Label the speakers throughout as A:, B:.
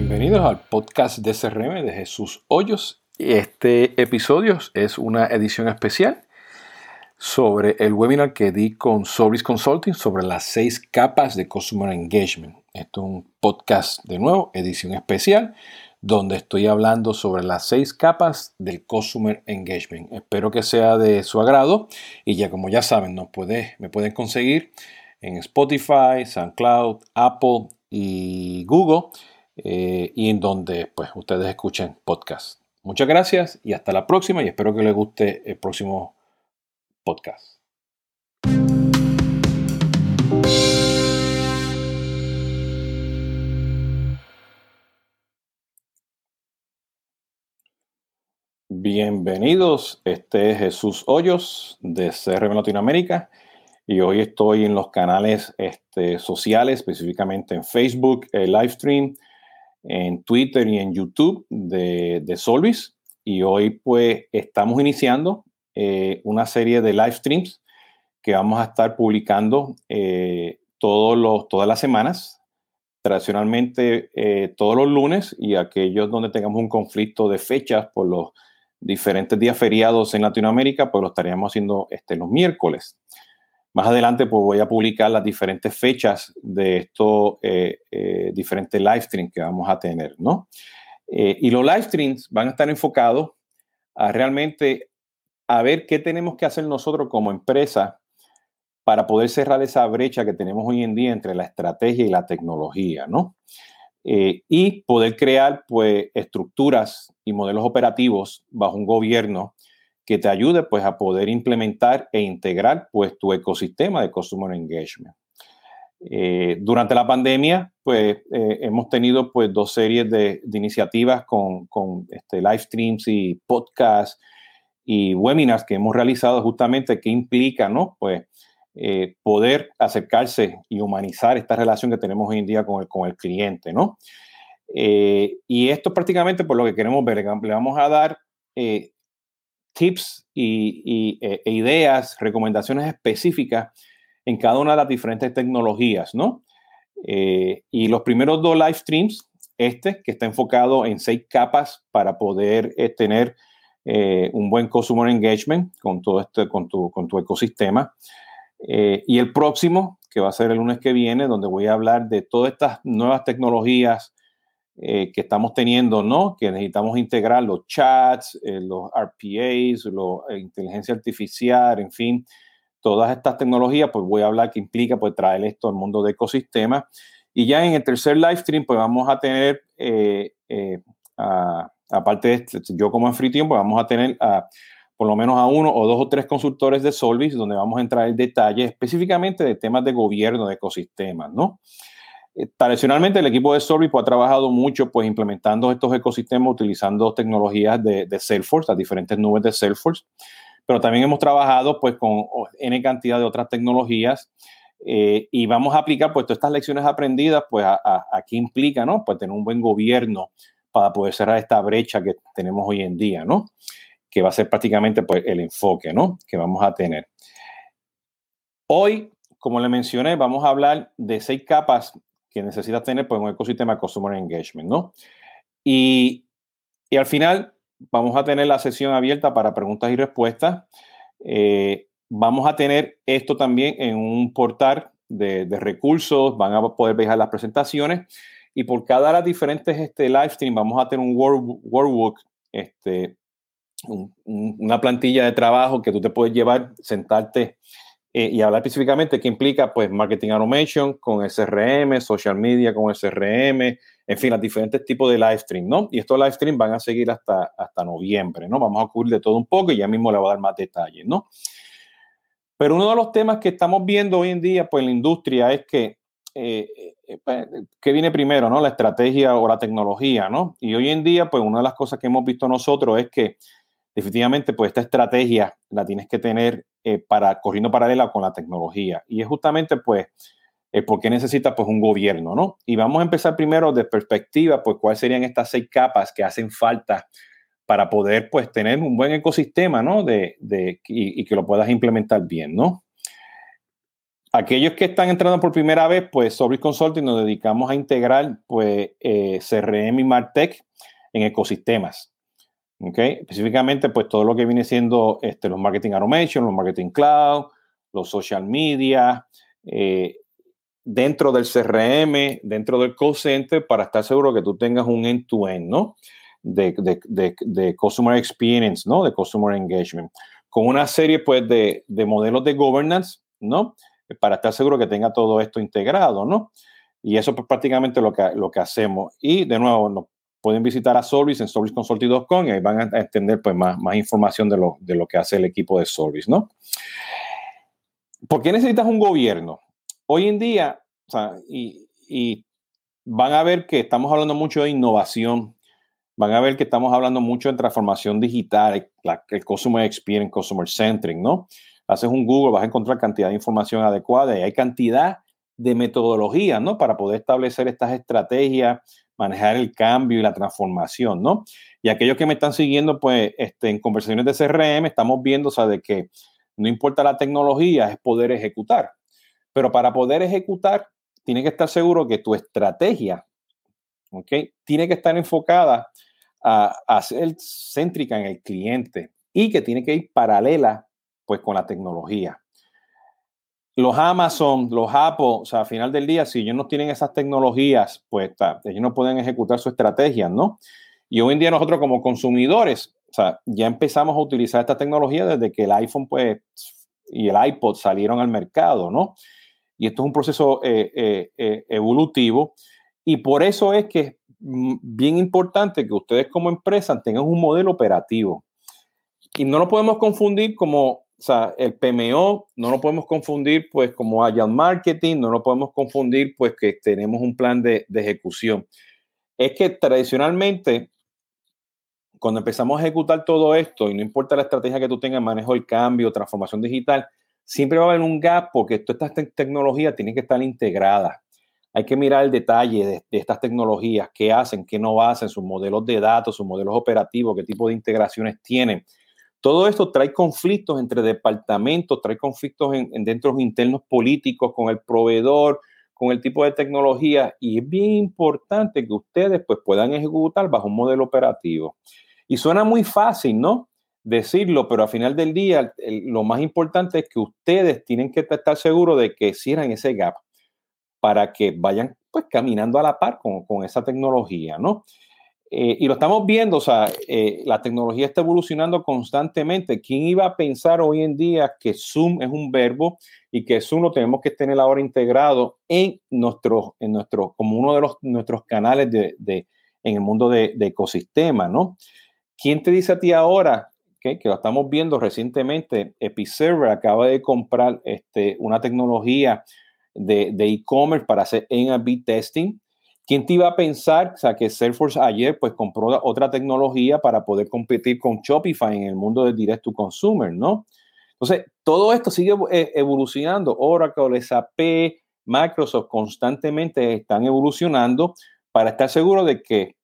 A: Bienvenidos al podcast de CRM de Jesús Hoyos. Este episodio es una edición especial sobre el webinar que di con Service Consulting sobre las seis capas de Customer Engagement. Esto es un podcast de nuevo, edición especial, donde estoy hablando sobre las seis capas del Customer Engagement. Espero que sea de su agrado y ya como ya saben, nos puede, me pueden conseguir en Spotify, SoundCloud, Apple y Google eh, y en donde pues ustedes escuchen podcast. Muchas gracias y hasta la próxima y espero que les guste el próximo podcast. Bienvenidos, este es Jesús Hoyos de CRM Latinoamérica y hoy estoy en los canales este, sociales, específicamente en Facebook, el Livestream, en Twitter y en YouTube de, de Solvis. Y hoy pues estamos iniciando eh, una serie de live streams que vamos a estar publicando eh, todos los, todas las semanas, tradicionalmente eh, todos los lunes y aquellos donde tengamos un conflicto de fechas por los diferentes días feriados en Latinoamérica, pues lo estaríamos haciendo este, los miércoles. Más adelante pues voy a publicar las diferentes fechas de estos diferentes live streams que vamos a tener, ¿no? y los live streams van a estar enfocados a realmente a ver qué tenemos que hacer nosotros como empresa para poder cerrar esa brecha que tenemos hoy en día entre la estrategia y la tecnología, ¿no? Eh, y poder crear, pues, estructuras y modelos operativos bajo un gobierno que te ayude, pues, a poder implementar e integrar, pues, tu ecosistema de Customer Engagement. Eh, durante la pandemia, pues, eh, hemos tenido, pues, dos series de, iniciativas con, con este, live streams y podcasts y webinars que hemos realizado justamente que implica, ¿no? Pues eh, poder acercarse y humanizar esta relación que tenemos hoy en día con el, con el cliente, ¿no? Y esto prácticamente por lo que queremos ver, le vamos a dar tips y, e ideas, recomendaciones específicas en cada una de las diferentes tecnologías, ¿no? y los primeros dos live streams, este que está enfocado en seis capas para poder tener eh, un buen customer engagement con todo este, con tu, con tu ecosistema. Eh, y el próximo, que va a ser el lunes que viene, donde voy a hablar de todas estas nuevas tecnologías eh, que estamos teniendo, ¿no? Que necesitamos integrar los chats, los RPAs, la inteligencia artificial, en fin, todas estas tecnologías, pues voy a hablar que implica pues traer esto al mundo de ecosistemas. Y ya en el tercer live stream, pues vamos a tener a aparte de este, yo como anfitrión, pues vamos a tener a, por lo menos a uno o dos o tres consultores de Solvis, donde vamos a entrar en detalle específicamente de temas de gobierno, de ecosistemas, ¿no? Tradicionalmente el equipo de Solvis pues, ha trabajado mucho pues implementando estos ecosistemas utilizando tecnologías de, de, Salesforce, las diferentes nubes de Salesforce, pero también hemos trabajado pues con N cantidad de otras tecnologías eh, y vamos a aplicar pues todas estas lecciones aprendidas pues a, a, qué implica, ¿no? Pues tener un buen gobierno para poder cerrar esta brecha que tenemos hoy en día, ¿no? Que va a ser prácticamente pues, el enfoque, ¿no? Que vamos a tener. Hoy, como le mencioné, vamos a hablar de seis capas que necesitas tener pues, un ecosistema de Customer Engagement, ¿no? Y, y, al final vamos a tener la sesión abierta para preguntas y respuestas. Eh, vamos a tener esto también en un portal de, de recursos, van a poder ver las presentaciones y por cada las diferentes este, live stream vamos a tener un workbook, este, una plantilla de trabajo que tú te puedes llevar, sentarte eh, y hablar específicamente qué implica pues marketing automation con SRM, social media con SRM, en fin, los diferentes tipos de live stream, ¿no? Y estos live stream van a seguir hasta, hasta noviembre, ¿no? Vamos a cubrir de todo un poco y ya mismo le voy a dar más detalles, ¿no? Pero uno de los temas que estamos viendo hoy en día pues en la industria es que eh, eh, pues, ¿qué viene primero, no? La estrategia o la tecnología, ¿no? Y hoy en día, pues una de las cosas que hemos visto nosotros es que definitivamente, pues esta estrategia la tienes que tener eh, para corriendo paralela con la tecnología. Y es justamente, pues, eh, por qué necesitas, pues, un gobierno, ¿no? Y vamos a empezar primero de perspectiva, pues, cuáles serían estas seis capas que hacen falta para poder, pues, tener un buen ecosistema, ¿no? De, de y, que lo puedas implementar bien, ¿no? aquellos que están entrando por primera vez, pues Sobris Consulting nos dedicamos a integrar pues eh, CRM y Martech en ecosistemas. ¿Okay? Específicamente, pues todo lo que viene siendo este, los marketing automation, los marketing cloud, los social media, eh, dentro del CRM, dentro del call center, para estar seguro que tú tengas un end-to-end, ¿no? De, de, de, customer experience, ¿no? De customer engagement. Con una serie, pues, de, modelos de governance, ¿no? Para estar seguro que tenga todo esto integrado, ¿no? Y eso es pues, prácticamente lo que, lo que hacemos. Y de nuevo, nos pueden visitar a Solvis en solvisconsulting.com y ahí van a entender pues, más, más información de lo, de lo que hace el equipo de Solvis, ¿no? ¿Por qué necesitas un gobierno? Hoy en día, o sea, y, van a ver que estamos hablando mucho de innovación, van a ver que estamos hablando mucho de transformación digital, el Customer Experience, Customer Centric, ¿no? Haces un Google, vas a encontrar cantidad de información adecuada y hay cantidad de metodologías, ¿no? Para poder establecer estas estrategias, manejar el cambio y la transformación, ¿no? Y aquellos que me están siguiendo, pues, este, en conversaciones de CRM, estamos viendo, o sea, de que no importa la tecnología, es poder ejecutar. Pero para poder ejecutar, tienes que estar seguro que tu estrategia, ¿ok? Tiene que estar enfocada a, ser céntrica en el cliente y que tiene que ir paralela, pues, con la tecnología. Los Amazon, los Apple, o sea, al final del día, si ellos no tienen esas tecnologías, pues ellos no pueden ejecutar su estrategia, ¿no? Y hoy en día nosotros como consumidores, o sea, ya empezamos a utilizar esta tecnología desde que el iPhone, pues, y el iPod salieron al mercado, ¿no? Y esto es un proceso eh, eh, eh, evolutivo. Y por eso es que es bien importante que ustedes como empresa tengan un modelo operativo. Y no lo podemos confundir como, o sea, el PMO, no lo podemos confundir pues como Agile Marketing, no lo podemos confundir pues que tenemos un plan de, de ejecución. Es que tradicionalmente, cuando empezamos a ejecutar todo esto, y no importa la estrategia que tú tengas, manejo el cambio, transformación digital, siempre va a haber un gap porque todas estas tecnologías tienen que estar integradas. Hay que mirar el detalle de, estas tecnologías, qué hacen, qué no hacen, sus modelos de datos, sus modelos operativos, qué tipo de integraciones tienen. Todo esto trae conflictos entre departamentos, trae conflictos en, en dentro internos políticos con el proveedor, con el tipo de tecnología y es bien importante que ustedes pues puedan ejecutar bajo un modelo operativo. Y suena muy fácil, ¿no? decirlo, pero al final del día lo más importante es que ustedes tienen que estar seguros de que cierran ese gap para que vayan pues caminando a la par con, con esa tecnología, ¿no? Eh, y lo estamos viendo, o sea, eh, la tecnología está evolucionando constantemente. ¿Quién iba a pensar hoy en día que Zoom es un verbo y que Zoom lo tenemos que tener ahora integrado en nuestro, en nuestro como uno de los, nuestros canales de, de en el mundo de, de ecosistema, ¿no? ¿Quién te dice a ti ahora que lo estamos viendo recientemente, Episerver acaba de comprar este, una tecnología de e-commerce para hacer A-B testing. ¿Quién te iba a pensar o sea, que Salesforce ayer pues compró otra tecnología para poder competir con Shopify en el mundo de direct to consumer, ¿no? Entonces, todo esto sigue eh, evolucionando. Oracle, SAP, Microsoft constantemente están evolucionando para estar seguro de que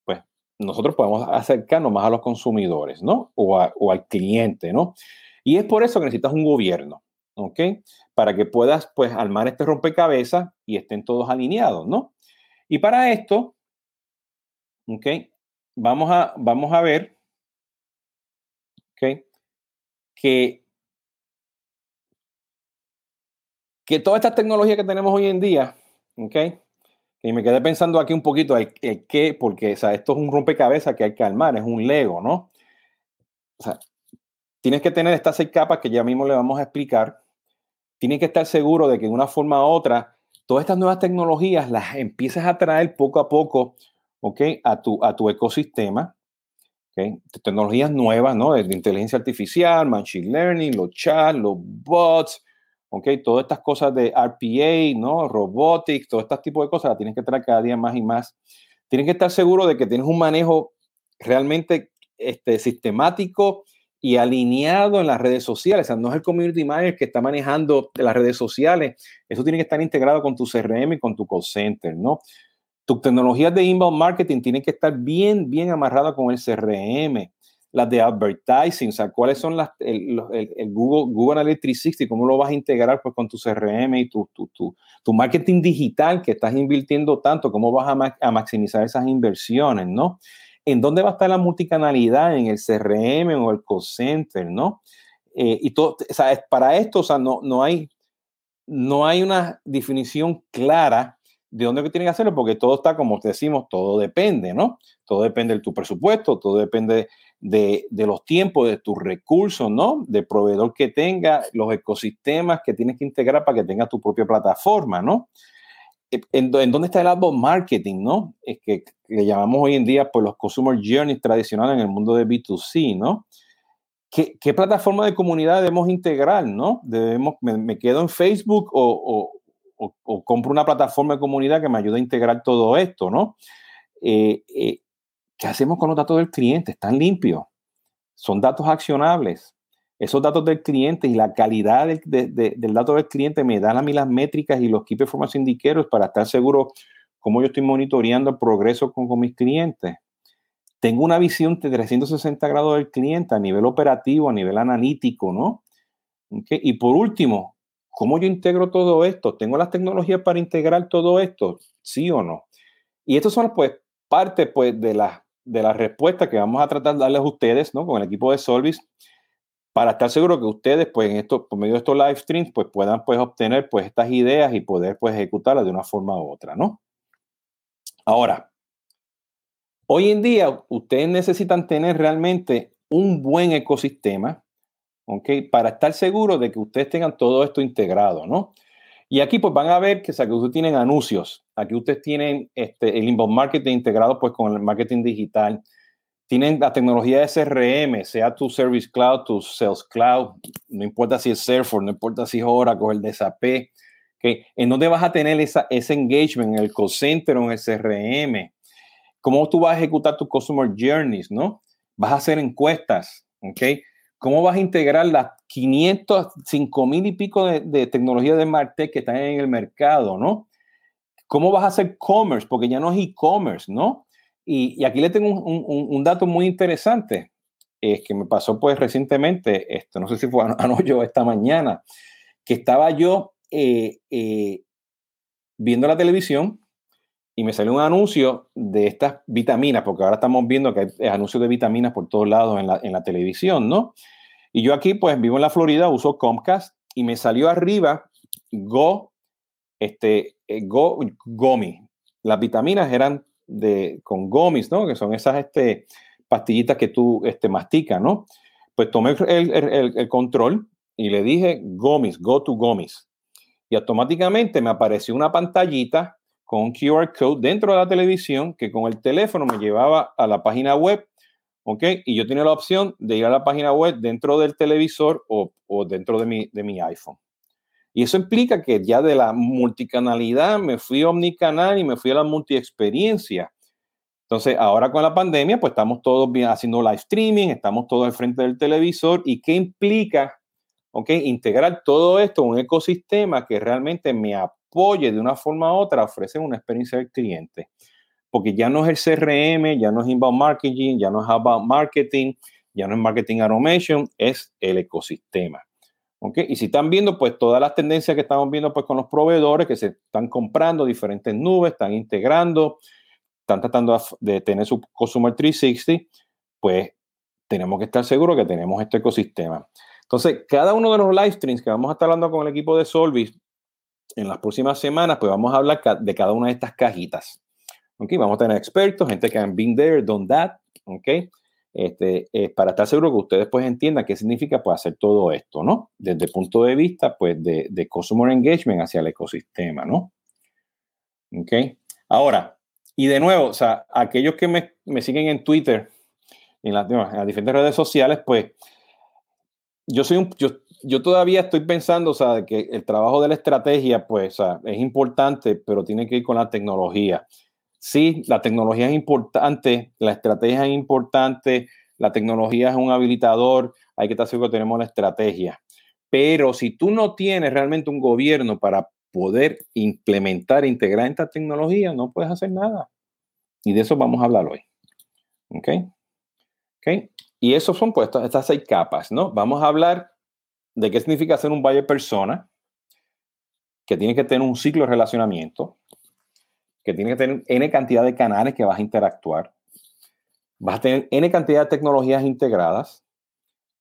A: nosotros podemos acercarnos más a los consumidores, ¿no? O, al cliente, ¿no? Y es por eso que necesitas un gobierno, ¿ok? Para que puedas, pues, armar este rompecabezas y estén todos alineados, ¿no? Y para esto, ¿ok? Vamos a, vamos a ver. Que, que toda esta tecnología que tenemos hoy en día, ¿ok? Y me quedé pensando aquí un poquito, el, qué, porque o sea, esto es un rompecabezas que hay que armar, es un Lego, ¿no? O sea, tienes que tener estas seis capas que ya mismo le vamos a explicar. Tienes que estar seguro de que de una forma u otra, todas estas nuevas tecnologías las empiezas a traer poco a poco, ¿ok? A tu, a tu ecosistema. ¿okay? Tecnologías nuevas, ¿no? De inteligencia artificial, machine learning, los chats, los bots, ¿ok? Todas estas cosas de RPA, ¿no? Robotics, todo este tipo de cosas las tienes que traer cada día más y más. Tienes que estar seguro de que tienes un manejo realmente este, sistemático y alineado en las redes sociales. O sea, no es el community manager que está manejando las redes sociales. Eso tiene que estar integrado con tu CRM y con tu call center, ¿no? Tus tecnologías de inbound marketing tienen que estar bien, bien amarradas con el CRM. las de advertising, o sea, cuáles son las, el, Google, Google Analytics 360, cómo lo vas a integrar pues con tu CRM y tu, tu, tu, marketing digital que estás invirtiendo tanto, cómo vas a, a, maximizar esas inversiones, ¿no? ¿En dónde va a estar la multicanalidad? ¿En el CRM o el call center, ¿no? Eh, y todo, o sea, para esto, o sea, no, no, hay, no hay una definición clara de dónde tienen que hacerlo, porque todo está, como decimos, todo depende, ¿no? Todo depende de tu presupuesto, todo depende de, los tiempos, de tus recursos, ¿no? De proveedor que tenga, los ecosistemas que tienes que integrar para que tengas tu propia plataforma, ¿no? Eh, ¿En, dónde está el outbound marketing, no? Es que le llamamos hoy en día, pues, los consumer journeys tradicionales en el mundo de B2C, ¿no? ¿Qué, plataforma de comunidad debemos integrar, no? Debemos, me, quedo en Facebook o, compro una plataforma de comunidad que me ayude a integrar todo esto, ¿no? Eh, eh, ¿Qué hacemos con los datos del cliente? Están limpios. Son datos accionables. Esos datos del cliente y la calidad del dato del cliente me dan a mí las métricas y los Key Performance Indicators para estar seguro cómo yo estoy monitoreando el progreso con, mis clientes. Tengo una visión de 360 grados del cliente a nivel operativo, a nivel analítico, ¿no? Y por último, ¿cómo yo integro todo esto? ¿Tengo las tecnologías para integrar todo esto? ¿Sí o no? Y estos son pues parte pues de las de la respuesta que vamos a tratar de darles a ustedes, ¿no? Con el equipo de Solvis, para estar seguro que ustedes, pues, en esto, por medio de estos live streams, pues, puedan, pues, obtener, pues, estas ideas y poder, pues, ejecutarlas de una forma u otra, ¿no? Ahora, hoy en día, ustedes necesitan tener realmente un buen ecosistema, ¿ok? Para estar seguros de que ustedes tengan todo esto integrado, ¿no? Y aquí pues van a ver que, o ustedes tienen anuncios, aquí ustedes tienen este, el inbound marketing integrado pues con el marketing digital, tienen la tecnología de CRM, sea tu Service Cloud, tu Sales Cloud, no importa si es Salesforce, no importa si es Oracle, el de SAP. ¿en dónde vas a tener ese engagement? ¿En el call center o en el CRM? ¿Cómo tú vas a ejecutar tus customer journeys, no? Vas a hacer encuestas, ¿ok? ¿Cómo vas a integrar las 500, 5 mil y pico de, de tecnologías de Martech que están en el mercado, ¿no? ¿Cómo vas a hacer commerce? Porque ya no es e-commerce, ¿no? Y, aquí le tengo un, dato muy interesante es que me pasó pues recientemente, esto, no sé si fue anoche o esta mañana, que estaba yo eh, eh, viendo la televisión y me salió un anuncio de estas vitaminas, porque ahora estamos viendo que hay anuncios de vitaminas por todos lados en la, televisión, ¿no? Y yo aquí, pues, vivo en la Florida, uso Comcast y me salió arriba Go, este, eh, Go, Gomi. Las vitaminas eran de, con gomis, ¿no? Que son esas este, pastillitas que tú este, masticas, ¿no? Pues tomé el, el, control y le dije gomis, go to gomis. Y automáticamente me apareció una pantallita con un QR code dentro de la televisión que con el teléfono me llevaba a la página web ¿ok? Y yo tenía la opción de ir a la página web dentro del televisor o, dentro de mi, de mi iPhone. Y eso implica que ya de la multicanalidad me fui a omnicanal y me fui a la multiexperiencia. Entonces, ahora con la pandemia, pues estamos todos haciendo live streaming, estamos todos al frente del televisor. ¿Y qué implica? ¿Ok? Integrar todo esto en un ecosistema que realmente me apoye de una forma u otra, ofrece una experiencia del cliente porque ya no es el CRM, ya no es inbound marketing, ya no es outbound marketing, ya no es marketing automation, es el ecosistema. ¿Okay? Y si están viendo, pues todas las tendencias que estamos viendo pues con los proveedores que se están comprando diferentes nubes, están integrando, están tratando de tener su Customer 360, pues tenemos que estar seguros que tenemos este ecosistema. Entonces, cada uno de los live streams que vamos a estar hablando con el equipo de Solvis en las próximas semanas, pues vamos a hablar de cada una de estas cajitas. Okay, vamos a tener expertos, gente que han been there, done that, okay, este, eh, para estar seguro que ustedes pues entiendan qué significa pues hacer todo esto, ¿no? Desde el punto de vista pues de, de customer engagement hacia el ecosistema, ¿no? Ok. Ahora, y de nuevo, o sea, aquellos que me, me siguen en Twitter, en, las, en las diferentes redes sociales, pues yo soy un, yo, yo todavía estoy pensando, o sea, que el trabajo de la estrategia, pues, o sea, es importante, pero tiene que ir con la tecnología sí, la tecnología es importante, la estrategia es importante, la tecnología es un habilitador, hay que estar seguro que tenemos la estrategia. Pero si tú no tienes realmente un gobierno para poder implementar, e integrar esta tecnología, no puedes hacer nada. Y de eso vamos a hablar hoy. ¿Ok? ¿Ok? y eso son pues estas seis capas, ¿no? Vamos a hablar de qué significa ser un buyer persona, que tiene que tener un ciclo de relacionamiento, que tiene que tener N cantidad de canales que vas a interactuar, vas a tener N cantidad de tecnologías integradas,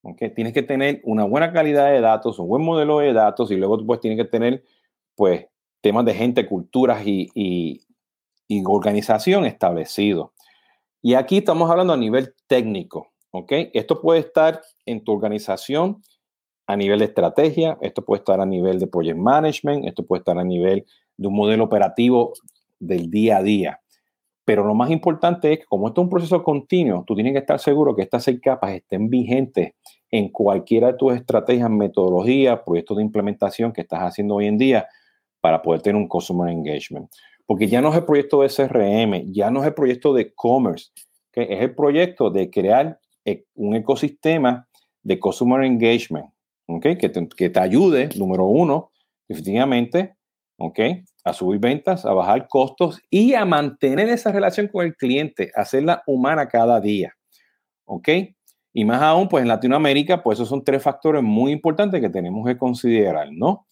A: ¿okay? tienes que tener una buena calidad de datos, un buen modelo de datos y luego pues tienes que tener pues temas de gente, culturas y, y, y organización establecido. Y aquí estamos hablando a nivel técnico, ¿ok? Esto puede estar en tu organización a nivel de estrategia, esto puede estar a nivel de project management, esto puede estar a nivel de un modelo operativo del día a día. Pero lo más importante es que como esto es un proceso continuo, tú tienes que estar seguro que estas seis capas estén vigentes en cualquiera de tus estrategias, metodologías, proyectos de implementación que estás haciendo hoy en día para poder tener un customer engagement. Porque ya no es el proyecto de CRM, ya no es el proyecto de commerce, que es el proyecto de crear e, un ecosistema de customer engagement ¿okay? que, te, que te ayude, número uno, definitivamente, ¿okay? a subir ventas, a bajar costos y a mantener esa relación con el cliente, hacerla humana cada día. ¿Ok? Y más aún, pues en Latinoamérica, pues esos son tres factores muy importantes que tenemos que considerar, ¿no?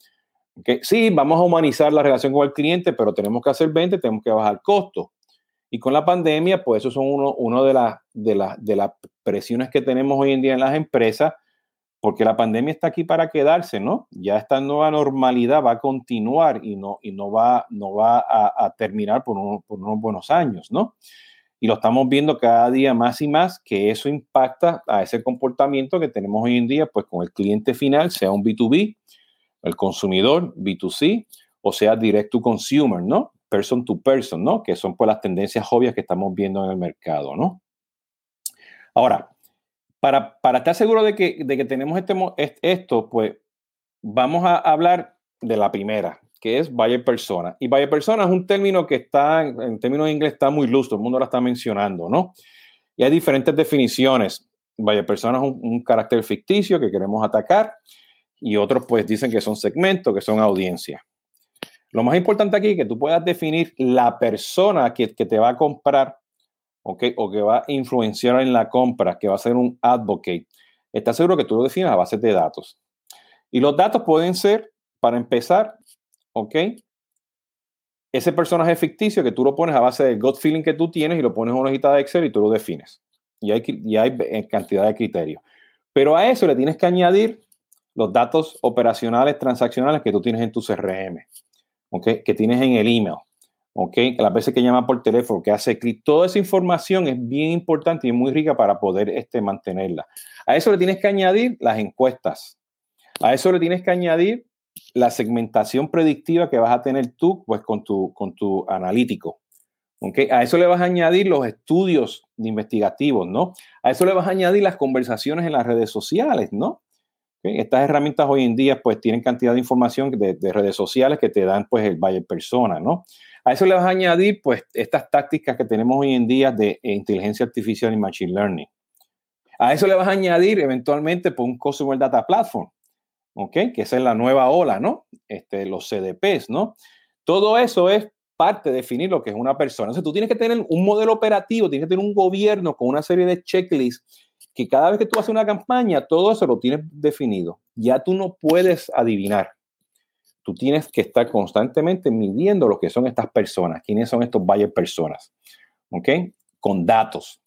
A: ¿Okay? Sí, vamos a humanizar la relación con el cliente, pero tenemos que hacer 20, tenemos que bajar costos. Y con la pandemia, pues eso son uno, de, las de, la, de las presiones que tenemos hoy en día en las empresas, porque la pandemia está aquí para quedarse, ¿no? Ya esta nueva normalidad va a continuar y no, y no va, no va a, terminar por, por, unos buenos años, ¿no? Y lo estamos viendo cada día más y más que eso impacta a ese comportamiento que tenemos hoy en día, pues con el cliente final, sea un B2B, el consumidor, B2C, o sea direct to consumer, ¿no? Person to person, ¿no? Que son pues las tendencias obvias que estamos viendo en el mercado, ¿no? Ahora, para, estar seguro de que, de que tenemos este, esto, pues vamos a hablar de la primera, que es buyer persona. Y buyer persona es un término que está, en términos de inglés, está muy luz, el mundo lo está mencionando, ¿no? Y hay diferentes definiciones. Buyer persona es un, carácter ficticio que queremos atacar y otros pues dicen que son segmentos, que son audiencias. Lo más importante aquí es que tú puedas definir la persona que, que te va a comprar o que va a influenciar en la compra, que va a ser un advocate, está seguro que tú lo defines a base de datos. Y los datos pueden ser, para empezar, ¿ok? Ese personaje ficticio que tú lo pones a base del gut feeling que tú tienes y lo pones en una hojita de Excel y tú lo defines. Y hay, y hay eh, cantidad de criterios. Pero a eso le tienes que añadir los datos operacionales, transaccionales que tú tienes en tu CRM, ¿ok? Que tienes en el email, ¿ok? Las veces que llama por teléfono, que hace clic, toda esa información es bien importante y muy rica para poder este, mantenerla. A eso le tienes que añadir las encuestas. A eso le tienes que añadir la segmentación predictiva que vas a tener tú, pues con tu, con tu analítico. ¿okay? A eso le vas a añadir los estudios investigativos, ¿no? A eso le vas a añadir las conversaciones en las redes sociales, ¿no? Estas herramientas hoy en día pues tienen cantidad de información de, de, redes sociales que te dan pues el buyer persona, ¿no? A eso le vas a añadir, pues, estas tácticas que tenemos hoy en día de inteligencia artificial y machine learning. A eso le vas a añadir eventualmente pues, un Customer Data Platform, ¿ok? Que esa es la nueva ola, ¿no? Este, los CDPs, ¿no? Todo eso es parte de definir lo que es una persona. Entonces, tú tienes que tener un modelo operativo, tienes que tener un gobierno con una serie de checklists que cada vez que tú haces una campaña, todo eso lo tienes definido. Ya tú no puedes adivinar tú tienes que estar constantemente midiendo lo que son estas personas, quiénes son estos buyer personas, ¿ok? Con datos.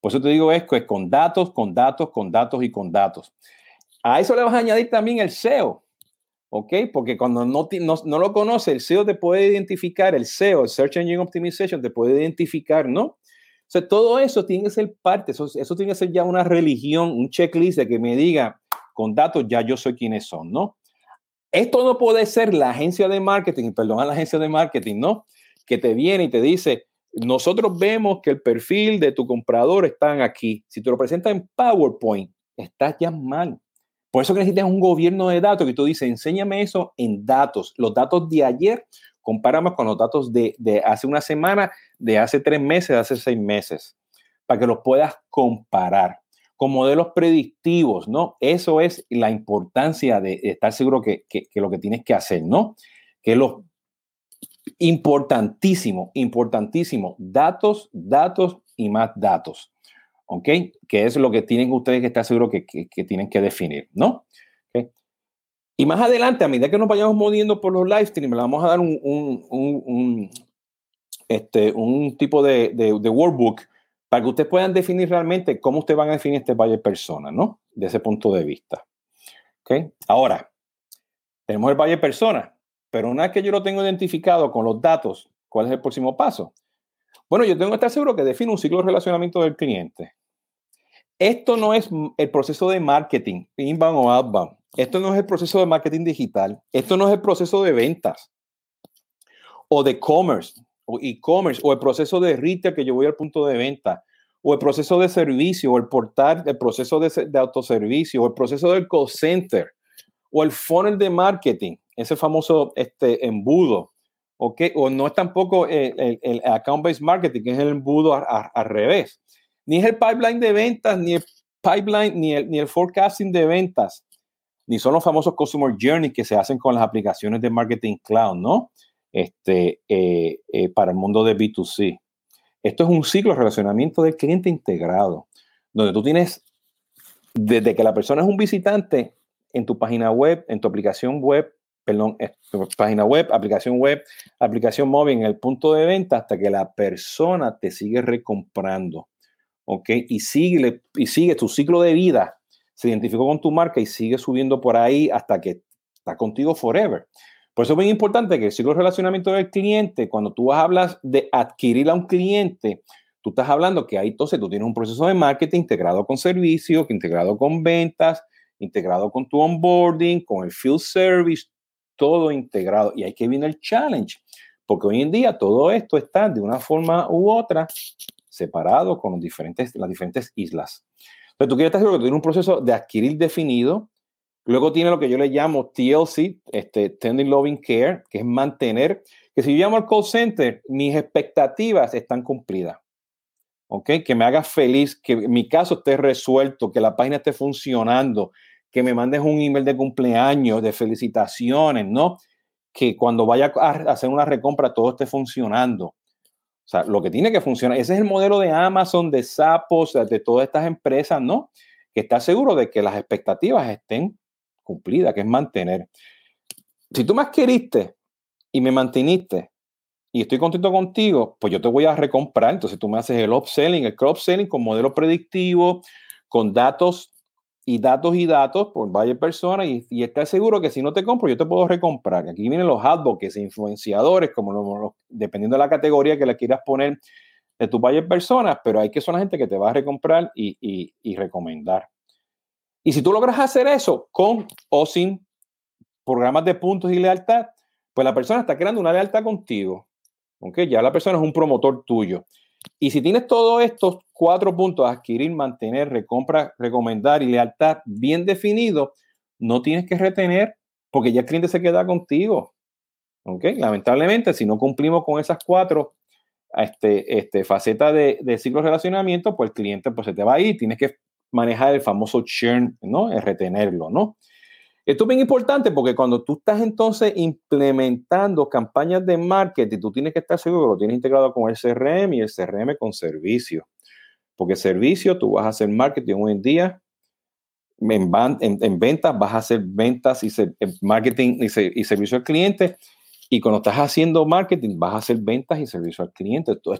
A: Por eso te digo es que con datos, con datos, con datos y con datos. A eso le vas a añadir también el SEO, ¿ok? Porque cuando no, no, lo conoce, el SEO te puede identificar, el SEO, el Search Engine Optimization, te puede identificar, ¿no? O sea, todo eso tiene que ser parte, eso, eso tiene que ser ya una religión, un checklist de que me diga, con datos ya yo sé quiénes son, ¿no? Esto no puede ser la agencia de marketing, perdón, a la agencia de marketing, ¿no? Que te viene y te dice, nosotros vemos que el perfil de tu comprador está aquí. Si te lo presentas en PowerPoint, estás ya mal. Por eso necesitas un gobierno de datos que tú dices, enséñame eso en datos. Los datos de ayer, compáramos con los datos de, de hace una semana, de hace tres meses, de hace seis meses, para que los puedas comparar con modelos predictivos, ¿no? Eso es la importancia de estar seguro que, lo que tienes que hacer, ¿no? Que lo importantísimo, importantísimo, datos, datos y más datos. ¿ok? Que es lo que tienen ustedes que estar seguros que, que, tienen que definir, ¿no? Y más adelante, a medida que nos vayamos moviendo por los live streams, le vamos a dar un, un, un, este, un tipo de, de, de, workbook para que ustedes puedan definir realmente cómo ustedes van a definir este valle persona, ¿no? De ese punto de vista. ¿Ok? Ahora, tenemos el valle persona, pero una vez que yo lo tengo identificado con los datos, ¿cuál es el próximo paso? Bueno, yo tengo que estar seguro que define un ciclo de relacionamiento del cliente. Esto no es el proceso de marketing, inbound o outbound. Esto no es el proceso de marketing digital. Esto no es el proceso de ventas o de commerce o e-commerce o el proceso de retail que yo voy al punto de venta o el proceso de servicio o el portal, el proceso de, de autoservicio o el proceso del call center o el funnel de marketing, ese famoso este, embudo ¿ok? O no es tampoco el, el, account-based marketing, que es el embudo al revés. Ni es el pipeline de ventas, ni el pipeline, ni el, ni el forecasting de ventas, ni son los famosos customer journey que se hacen con las aplicaciones de marketing cloud, ¿no? Este, eh, eh, para el mundo de B2C. Esto es un ciclo de relacionamiento del cliente integrado, donde tú tienes, desde que la persona es un visitante en tu página web, en tu aplicación web, perdón, página web, aplicación web, aplicación móvil en el punto de venta hasta que la persona te sigue recomprando. ¿Ok? Y sigue, y sigue tu ciclo de vida, se identificó con tu marca y sigue subiendo por ahí hasta que está contigo forever. Por eso es muy importante que el ciclo de relacionamiento del cliente, cuando tú hablas de adquirir a un cliente, tú estás hablando que ahí entonces tú tienes un proceso de marketing integrado con servicios, integrado con ventas, integrado con tu onboarding, con el field service, todo integrado. Y ahí que viene el challenge, porque hoy en día todo esto está de una forma u otra separado con diferentes, las diferentes islas. Entonces tú quieres estar seguro que tiene un proceso de adquirir definido, luego tiene lo que yo le llamo TLC, este, Tending Loving Care, que es mantener, que si yo llamo al call center, mis expectativas están cumplidas. ¿ok? Que me haga feliz, que mi caso esté resuelto, que la página esté funcionando, que me mandes un email de cumpleaños, de felicitaciones, ¿no? Que cuando vaya a hacer una recompra todo esté funcionando. O sea, lo que tiene que funcionar, ese es el modelo de Amazon, de Zappos, de todas estas empresas, ¿no? Que está seguro de que las expectativas estén cumplidas, que es mantener. Si tú me adquiriste y me manteniste y estoy contento contigo, pues yo te voy a recomprar. Entonces tú me haces el upselling, el cross-selling con modelo predictivo, con datos y datos y datos por varias personas y, y estar seguro que si no te compro, yo te puedo recomprar. Aquí vienen los advocates, influenciadores, como dependiendo de la categoría que le quieras poner de tus varias personas, pero hay que son la gente que te va a recomprar y, recomendar. Y si tú logras hacer eso con o sin programas de puntos y lealtad, pues la persona está creando una lealtad contigo. ¿ok? Ya la persona es un promotor tuyo. Y si tienes todos estos cuatro puntos, adquirir, mantener, recompra, recomendar y lealtad bien definido, no tienes que retener porque ya el cliente se queda contigo. ¿Ok? Lamentablemente, si no cumplimos con esas cuatro este, este, facetas de, de ciclo de relacionamiento, pues el cliente pues, se te va a ir. Tienes que manejar el famoso churn, ¿no? El retenerlo, ¿no? Esto es bien importante porque cuando tú estás entonces implementando campañas de marketing, tú tienes que estar seguro que lo tienes integrado con el CRM y el CRM con servicio. Porque servicio, tú vas a hacer marketing hoy en día. En, ventas vas a hacer ventas y marketing y, servicio al cliente. Y cuando estás haciendo marketing, vas a hacer ventas y servicio al cliente. Todo,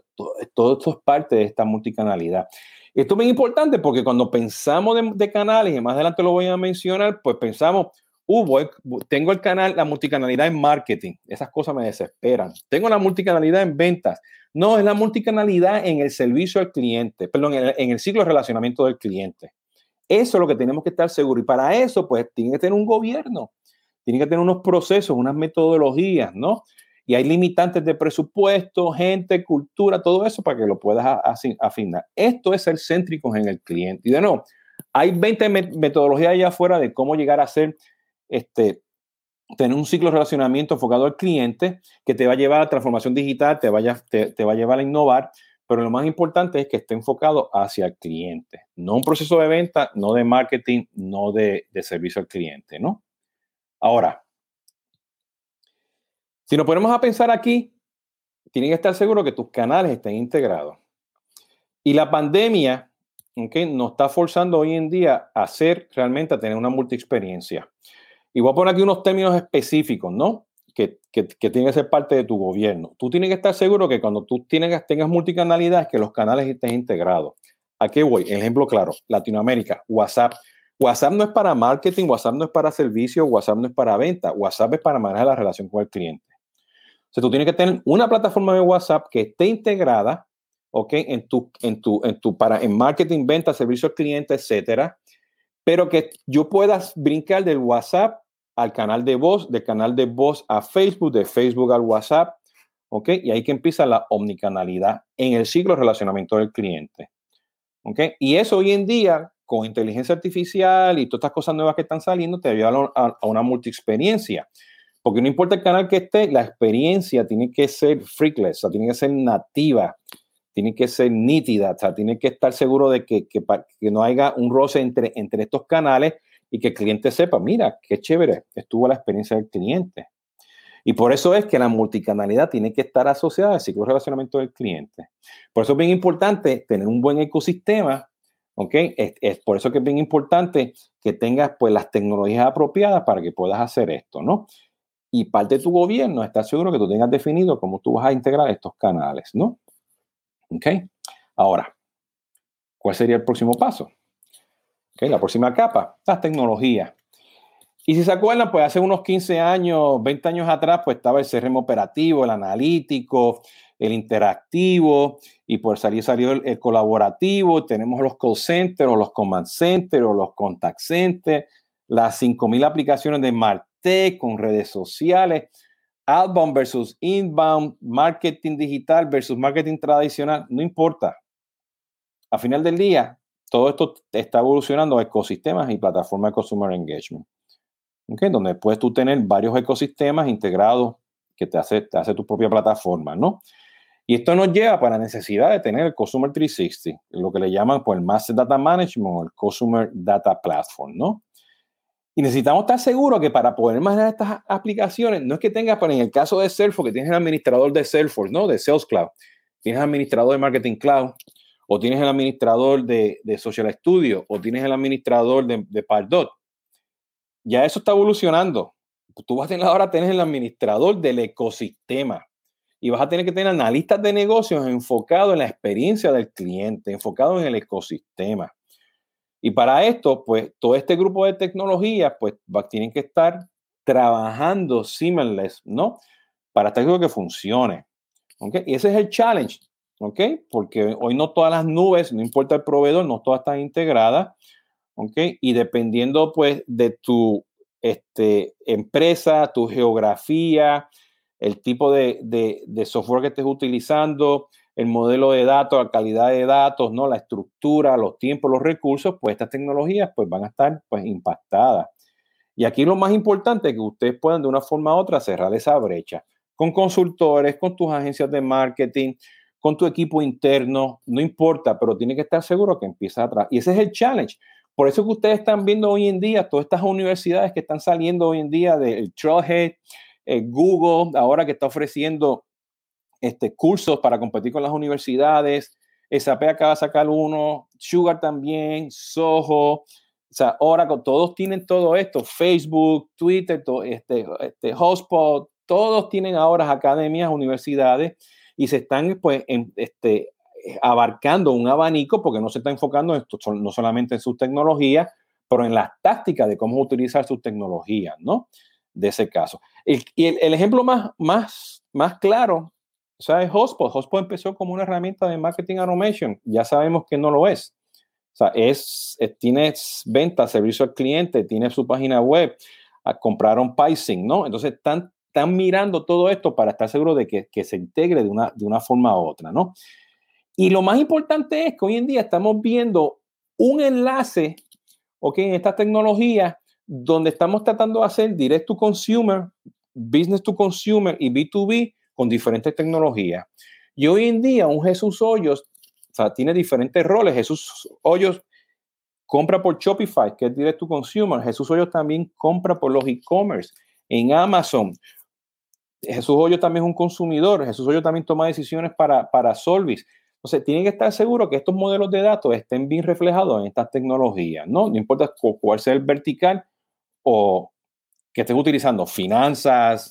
A: todo esto es parte de esta multicanalidad. Esto es muy importante porque cuando pensamos de, canales, y más adelante lo voy a mencionar, pues pensamos, uh, tengo el canal, la multicanalidad en marketing. Esas cosas me desesperan. Tengo la multicanalidad en ventas. No, es la multicanalidad en el servicio al cliente, perdón, en el, en el ciclo de relacionamiento del cliente. Eso es lo que tenemos que estar seguros. Y para eso, pues, tiene que tener un gobierno, tiene que tener unos procesos, unas metodologías, ¿no? y hay limitantes de presupuesto, gente, cultura, todo eso para que lo puedas afinar. Esto es ser céntricos en el cliente. Y de nuevo, hay 20 metodologías allá afuera de cómo llegar a ser, este, tener un ciclo de relacionamiento enfocado al cliente que te va a llevar a transformación digital, te, vaya, te, va a llevar a innovar, pero lo más importante es que esté enfocado hacia el cliente, no un proceso de venta, no de marketing, no de, de servicio al cliente, ¿no? Ahora, si nos ponemos a pensar aquí, tienen que estar seguros que tus canales estén integrados. Y la pandemia ¿okay? nos está forzando hoy en día a hacer realmente a tener una multi-experiencia. Y voy a poner aquí unos términos específicos, ¿no? Que, que, que tienen que ser parte de tu gobierno. Tú tienes que estar seguro que cuando tú tienes, tengas multicanalidad, que los canales estén integrados. ¿A qué voy? Ejemplo claro, Latinoamérica, WhatsApp. WhatsApp no es para marketing, WhatsApp no es para servicio, WhatsApp no es para venta, WhatsApp es para manejar la relación con el cliente. O sea, tú tienes que tener una plataforma de WhatsApp que esté integrada, ¿ok? En tu, en tu, en tu, para, en marketing, venta, servicio al cliente, etcétera, pero que yo pueda brincar del WhatsApp al canal de voz, del canal de voz a Facebook, de Facebook al WhatsApp, ¿ok? Y ahí que empieza la omnicanalidad en el ciclo de relacionamiento del cliente, ¿ok? Y eso hoy en día, con inteligencia artificial y todas estas cosas nuevas que están saliendo, te ayuda a, a una multi-experiencia. Porque no importa el canal que esté, la experiencia tiene que ser freakless, o sea, tiene que ser nativa, tiene que ser nítida, o sea, tiene que estar seguro de que, que, que, no haya un roce entre, entre estos canales y que el cliente sepa, mira, qué chévere, estuvo la experiencia del cliente. Y por eso es que la multicanalidad tiene que estar asociada al ciclo de relacionamiento del cliente. Por eso es bien importante tener un buen ecosistema, ¿ok? Es, por eso que es bien importante que tengas pues las tecnologías apropiadas para que puedas hacer esto, ¿no? y parte de tu gobierno está seguro que tú tengas definido cómo tú vas a integrar estos canales, ¿no? ¿Ok? Ahora, ¿cuál sería el próximo paso? ¿Ok? La próxima capa, las tecnologías. Y si se acuerdan, pues hace unos 15 años, 20 años atrás, pues estaba el CRM operativo, el analítico, el interactivo, y por salir salió el, el, colaborativo, tenemos los call centers, o los command centers, o los contact centers, las 5.000 aplicaciones de Mark con redes sociales, outbound versus inbound, marketing digital versus marketing tradicional, no importa. A final del día, todo esto está evolucionando a ecosistemas y plataformas de consumer engagement. ¿okay? Donde puedes tú tener varios ecosistemas integrados que te hace, te hace tu propia plataforma, ¿no? Y esto nos lleva para la necesidad de tener el Consumer 360, lo que le llaman pues, el Master Data Management o el Consumer Data Platform, ¿no? Y necesitamos estar seguros que para poder manejar estas aplicaciones, no es que tengas, pero en el caso de Salesforce, que tienes el administrador de Salesforce, ¿no? De Sales Cloud, tienes el administrador de Marketing Cloud, o tienes el administrador de, Social Studio, o tienes el administrador de, de Pardot. Ya eso está evolucionando. Tú vas a tener ahora tener el administrador del ecosistema y vas a tener que tener analistas de negocios enfocados en la experiencia del cliente, enfocados en el ecosistema. Y para esto, pues todo este grupo de tecnologías, pues tienen que estar trabajando seamless, ¿no? Para estar seguro que funcione. ¿Ok? Y ese es el challenge, ¿ok? Porque hoy no todas las nubes, no importa el proveedor, no todas están integradas, ¿ok? Y dependiendo, pues, de tu este, empresa, tu geografía, el tipo de, de, software que estés utilizando, el modelo de datos, la calidad de datos, ¿no? la estructura, los tiempos, los recursos, pues estas tecnologías pues, van a estar pues, impactadas. Y aquí lo más importante es que ustedes puedan de una forma u otra cerrar esa brecha con consultores, con tus agencias de marketing, con tu equipo interno, no importa, pero tiene que estar seguro que empieza atrás. Y ese es el challenge. Por eso que ustedes están viendo hoy en día todas estas universidades que están saliendo hoy en día del Trailhead, eh, Google, ahora que está ofreciendo este, cursos para competir con las universidades. SAP acaba de sacar uno, Sugar también, Soho, o sea, Oracle, todos tienen todo esto, Facebook, Twitter, todo, este, este, Hotspot, todos tienen ahora academias, universidades y se están pues en, este, abarcando un abanico porque no se está enfocando esto, no solamente en sus tecnologías, pero en las tácticas de cómo utilizar sus tecnologías, ¿no? De ese caso. y el, el, ejemplo más, más, más claro o sea, es Hotspot. Hotspot empezó como una herramienta de marketing automation. Ya sabemos que no lo es. O sea, es, es tiene venta, servicio al cliente, tiene su página web, compraron pricing, ¿no? Entonces están, están mirando todo esto para estar seguros de que, que se integre de una, de una forma u otra, ¿no? Y lo más importante es que hoy en día estamos viendo un enlace, ¿ok? En esta tecnología donde estamos tratando de hacer direct to consumer, business to consumer y B2B con diferentes tecnologías. Y hoy en día un Jesús Hoyos o sea, tiene diferentes roles. Jesús Hoyos compra por Shopify, que es Direct to Consumer. Jesús Hoyos también compra por los e-commerce en Amazon. Jesús Hoyos también es un consumidor. Jesús Hoyos también toma decisiones para, para Solvis. Entonces, tienen que estar seguros que estos modelos de datos estén bien reflejados en estas tecnologías, ¿no? No importa cuál sea el vertical o que estés utilizando, finanzas,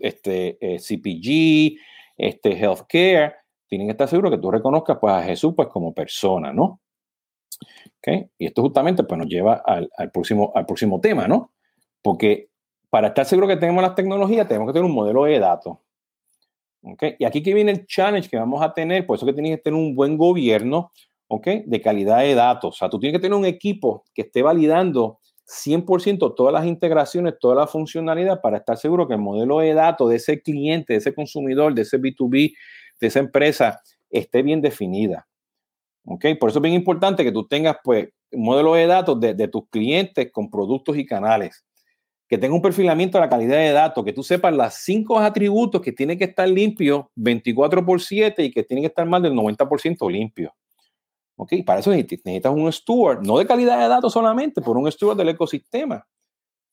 A: este, eh, CPG, este, healthcare, tienen que estar seguros que tú reconozcas pues, a Jesús pues, como persona, ¿no? ¿Okay? Y esto justamente pues, nos lleva al, al, próximo, al próximo tema, ¿no? Porque para estar seguro que tenemos las tecnologías, tenemos que tener un modelo de datos. ¿Okay? Y aquí que viene el challenge que vamos a tener, por eso que tienes que tener un buen gobierno ¿okay? de calidad de datos. O sea, tú tienes que tener un equipo que esté validando 100% todas las integraciones, toda la funcionalidad para estar seguro que el modelo de datos de ese cliente, de ese consumidor, de ese B2B, de esa empresa esté bien definida. ¿Ok? Por eso es bien importante que tú tengas pues un modelo de datos de, tus clientes con productos y canales que tenga un perfilamiento de la calidad de datos, que tú sepas las cinco atributos que tienen que estar limpios 24 por 7 y que tienen que estar más del 90% limpios. ¿Ok? Para eso necesitas un steward, no de calidad de datos solamente, por un steward del ecosistema.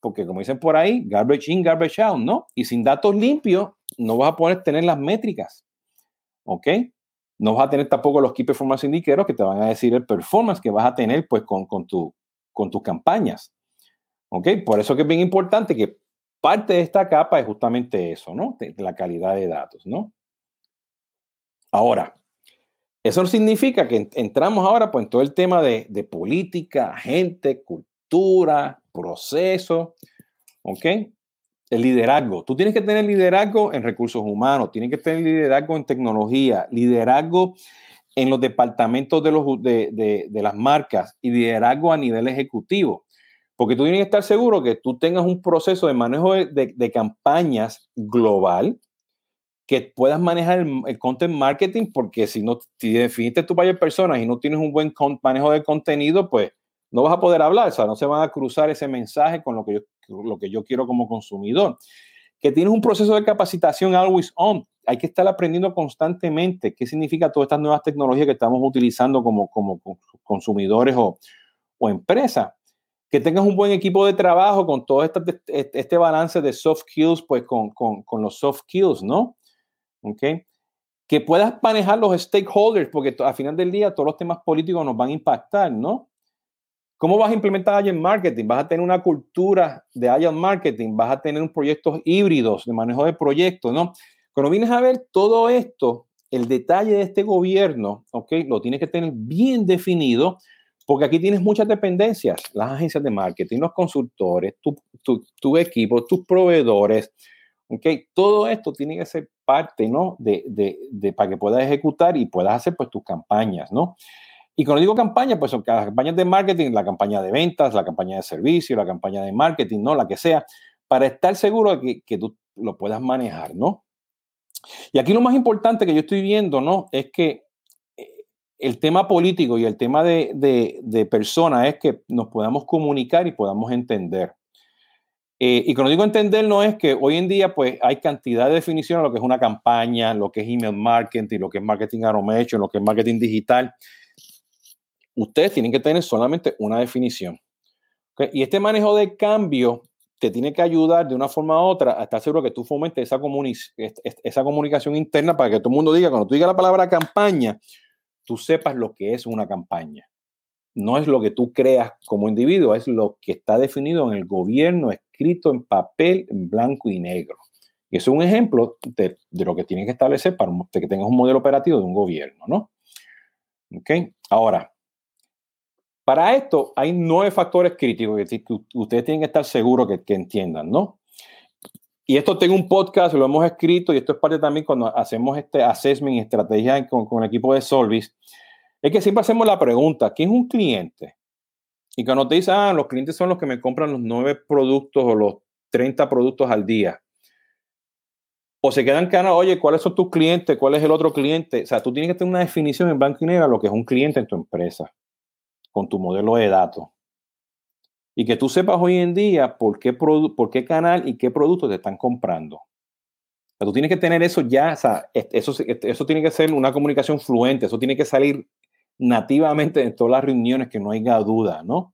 A: Porque como dicen por ahí, garbage in, garbage out, ¿no? Y sin datos limpios no vas a poder tener las métricas. ¿Ok? No vas a tener tampoco los key performance indicators que te van a decir el performance que vas a tener pues con, con, tu, con tus campañas. ¿Ok? Por eso que es bien importante que parte de esta capa es justamente eso, ¿no? De, la calidad de datos, ¿no? Ahora, eso significa que entramos ahora pues, en todo el tema de, de política, gente, cultura, proceso, ¿ok? El liderazgo. Tú tienes que tener liderazgo en recursos humanos, tienes que tener liderazgo en tecnología, liderazgo en los departamentos de, los, de, de, de las marcas y liderazgo a nivel ejecutivo. Porque tú tienes que estar seguro que tú tengas un proceso de manejo de, campañas global, que puedas manejar el, content marketing, porque si no si definiste tu de personas y no tienes un buen manejo de contenido, pues no vas a poder hablar, o sea, no se van a cruzar ese mensaje con lo que yo, lo que yo quiero como consumidor. Que tienes un proceso de capacitación always on, hay que estar aprendiendo constantemente qué significa todas estas nuevas tecnologías que estamos utilizando como, como consumidores o, o empresas que tengas un buen equipo de trabajo con todo este, este balance de soft skills, pues con, con, con, los soft skills, ¿no? ¿Ok? Que puedas manejar los stakeholders, porque al final del día todos los temas políticos nos van a impactar, ¿no? ¿Cómo vas a implementar Agile Marketing? ¿Vas a tener una cultura de Agile Marketing? ¿Vas a tener proyectos híbridos de manejo de proyectos, ¿no? Cuando vienes a ver todo esto, el detalle de este gobierno, ¿ok? Lo tienes que tener bien definido porque aquí tienes muchas dependencias, las agencias de marketing, los consultores, tu, tu, tu equipo, tus proveedores. Okay, todo esto tiene que ser parte, ¿no? De, de, de, para que puedas ejecutar y puedas hacer pues tus campañas, ¿no? Y cuando digo campaña, pues son las campañas de marketing, la campaña de ventas, la campaña de servicio, la campaña de marketing, ¿no? La que sea, para estar seguro de que, tú lo puedas manejar, ¿no? Y aquí lo más importante que yo estoy viendo, ¿no? Es que el tema político y el tema de, de, personas es que nos podamos comunicar y podamos entender. Eh, y cuando digo entender, no es que hoy en día pues hay cantidad de definiciones de lo que es una campaña, lo que es email marketing, lo que es marketing automation, lo que es marketing digital. Ustedes tienen que tener solamente una definición. Y este manejo de cambio te tiene que ayudar de una forma u otra a estar seguro que tú fomentes esa, esa comunicación interna para que todo el mundo diga, cuando tú digas la palabra campaña, tú sepas lo que es una campaña. No es lo que tú creas como individuo, es lo que está definido en el gobierno, escrito en papel, en blanco y negro. Y eso es un ejemplo de, lo que tienes que establecer para que tengas un modelo operativo de un gobierno, ¿no? ¿Ok? Ahora, para esto hay nueve factores críticos que, ustedes tienen que estar seguros que, entiendan, ¿no? y esto tengo un podcast, lo hemos escrito y esto es parte también cuando hacemos este assessment y estrategia con el equipo de Solvis, es que siempre hacemos la pregunta, ¿quién es un cliente? Y cuando te dicen, ah, los clientes son los que me compran los nueve productos o los 30 productos al día. O se quedan cara, oye, ¿cuáles son tus clientes? ¿Cuál es el otro cliente? O sea, tú tienes que tener una definición en blanco y negro lo que es un cliente en tu empresa, con tu modelo de datos y que tú sepas hoy en día por qué, por qué canal y qué productos te están comprando. tú tienes que tener eso ya, o sea, eso, eso tiene que ser una comunicación fluente, eso tiene que salir nativamente en todas las reuniones, que no haya duda, ¿no?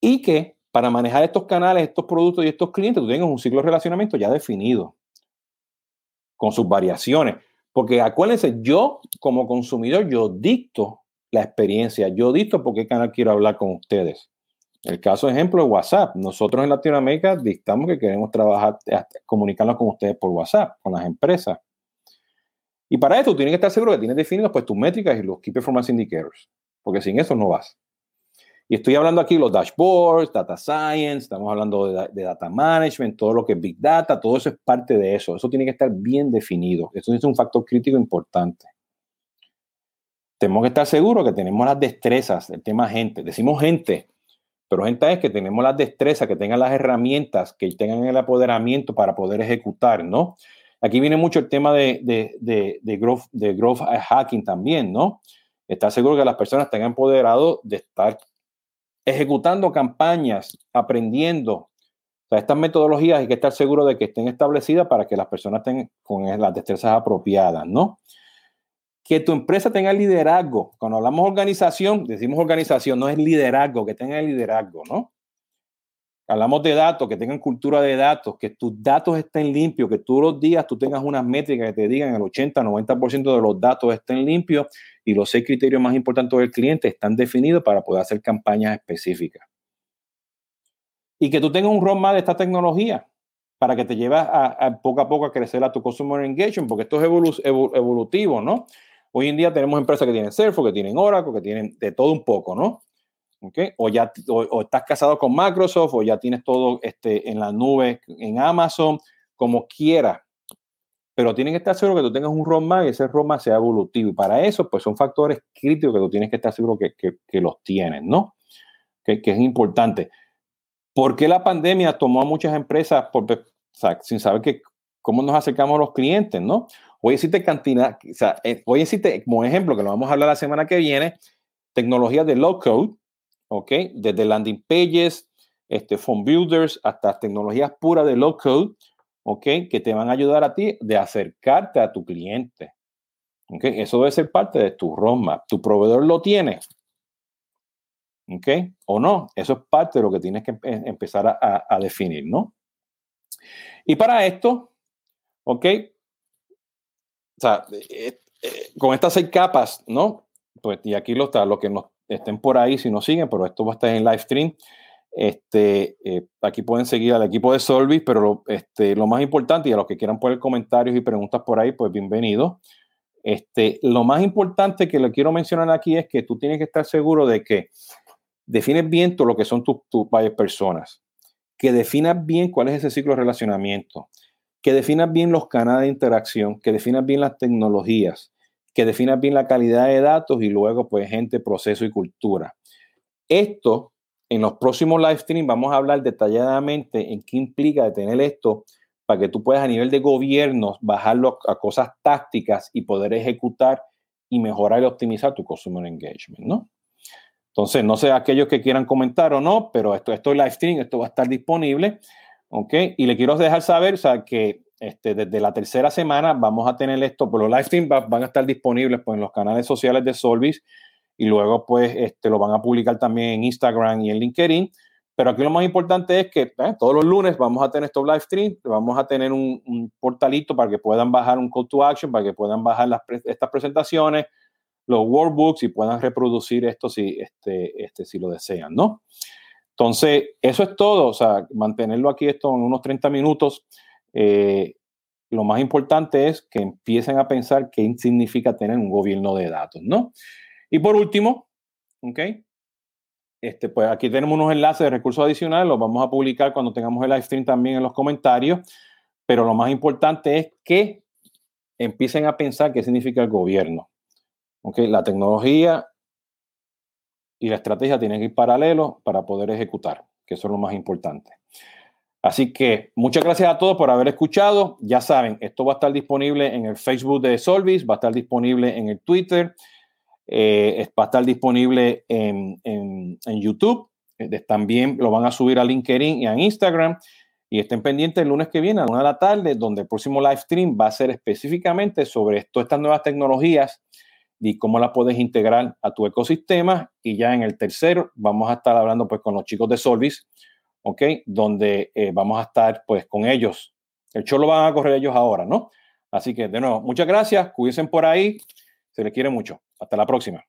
A: Y que para manejar estos canales, estos productos y estos clientes, tú tengas un ciclo de relacionamiento ya definido, con sus variaciones. Porque acuérdense, yo como consumidor, yo dicto la experiencia, yo dicto por qué canal quiero hablar con ustedes. El caso ejemplo es WhatsApp. Nosotros en Latinoamérica dictamos que queremos trabajar, eh, comunicarnos con ustedes por WhatsApp, con las empresas. Y para esto tienes que estar seguro que tienes definidos pues tus métricas y los Key Performance Indicators, porque sin eso no vas. Y estoy hablando aquí de los dashboards, data science, estamos hablando de, data management, todo lo que es big data, todo eso es parte de eso. Eso tiene que estar bien definido. Eso es un factor crítico importante. Tenemos que estar seguros que tenemos las destrezas, el tema gente. Decimos gente, pero gente es que tenemos las destrezas, que tengan las herramientas, que tengan el apoderamiento para poder ejecutar, ¿no? Aquí viene mucho el tema de, de, de, growth, de growth hacking también, ¿no? Estar seguro que las personas tengan empoderado de estar ejecutando campañas, aprendiendo. Estas metodologías hay que estar seguro de que estén establecidas para que las personas tengan con las destrezas apropiadas, ¿no? que tu empresa tenga liderazgo. Cuando hablamos organización, decimos organización, no es liderazgo, que tenga liderazgo, ¿no? Hablamos de datos, que tengan cultura de datos, que tus datos estén limpios, que todos los días tú tengas unas métricas que te digan el 80, 90% de los datos estén limpios y los seis criterios más importantes del cliente están definidos para poder hacer campañas específicas. Y que tú tengas un roadmap de esta tecnología para que te lleves a, poco a poco a crecer a tu customer engagement, porque esto es evolutivo, ¿no? Hoy en día tenemos empresas que tienen Salesforce, que tienen Oracle, que tienen de todo un poco, ¿no? ¿Okay? O ya o, estás casado con Microsoft o ya tienes todo este, en la nube, en Amazon, como quieras. Pero tienes que estar seguro que tú tengas un roadmap y ese roadmap sea evolutivo. Y para eso, pues son factores críticos que tú tienes que estar seguro que, que, los tienes, ¿no? Que, es importante. ¿Por qué la pandemia tomó a muchas empresas sin saber que, cómo nos acercamos a los clientes, ¿no? Hoy existe cantina, o sea, eh, hoy existe, como ejemplo, que lo vamos a hablar la semana que viene, tecnología de low code, ¿ok? Desde landing pages, este, phone builders, hasta tecnologías puras de low code, ¿ok? Que te van a ayudar a ti de acercarte a tu cliente. ¿Ok? Eso debe ser parte de tu roadmap. ¿Tu proveedor lo tiene? ¿Ok? ¿O no? Eso es parte de lo que tienes que empezar a, a definir, ¿no? Y para esto, ¿ok? o sea, eh, eh, con estas seis capas, ¿no? Pues, y aquí lo está, lo que nos estén por ahí, si nos siguen, pero esto va a estar en live stream. Este, eh, aquí pueden seguir al equipo de Solvis, pero lo, este, lo más importante, y a los que quieran poner comentarios y preguntas por ahí, pues bienvenido. Este, lo más importante que le quiero mencionar aquí es que tú tienes que estar seguro de que defines bien todo lo que son tus, tus varias personas, que definas bien cuál es ese ciclo de relacionamiento, que definas bien los canales de interacción, que definas bien las tecnologías, que definas bien la calidad de datos y luego, pues, gente, proceso y cultura. Esto, en los próximos live streams, vamos a hablar detalladamente en qué implica tener esto para que tú puedas a nivel de gobierno bajarlo a cosas tácticas y poder ejecutar y mejorar y optimizar tu customer engagement, ¿no? Entonces, no sé aquellos que quieran comentar o no, pero esto, esto es live stream, esto va a estar disponible. ¿ok? Y le quiero dejar saber, o sea, que este, desde la tercera semana vamos a tener esto, por pues, los live streams van a estar disponibles pues, en los canales sociales de Solvis y luego pues este, lo van a publicar también en Instagram y en LinkedIn. Pero aquí lo más importante es que eh, todos los lunes vamos a tener estos live streams, vamos a tener un, portalito para que puedan bajar un call to action, para que puedan bajar estas presentaciones, los workbooks y puedan reproducir esto si, este, este, si lo desean, ¿no? Entonces, eso es todo, o sea, mantenerlo aquí esto en unos 30 minutos. Eh, lo más importante es que empiecen a pensar qué significa tener un gobierno de datos, ¿no? Y por último, ¿ok? Este, pues aquí tenemos unos enlaces de recursos adicionales, los vamos a publicar cuando tengamos el live stream también en los comentarios, pero lo más importante es que empiecen a pensar qué significa el gobierno. ¿ok? La tecnología y la estrategia tiene que ir paralelo para poder ejecutar, que eso es lo más importante. Así que muchas gracias a todos por haber escuchado. Ya saben, esto va a estar disponible en el Facebook de Solvis, va a estar disponible en el Twitter, eh, va a estar disponible en, en, YouTube. Eh, también lo van a subir a LinkedIn y a Instagram. Y estén pendientes el lunes que viene a una de la tarde, donde el próximo live stream va a ser específicamente sobre todas estas nuevas tecnologías y cómo la puedes integrar a tu ecosistema. Y ya en el tercero vamos a estar hablando pues con los chicos de Solvis, ¿ok? Donde eh, vamos a estar pues con ellos. El show lo van a correr ellos ahora, ¿no? Así que, de nuevo, muchas gracias. Cuídense por ahí. Se les quiere mucho. Hasta la próxima.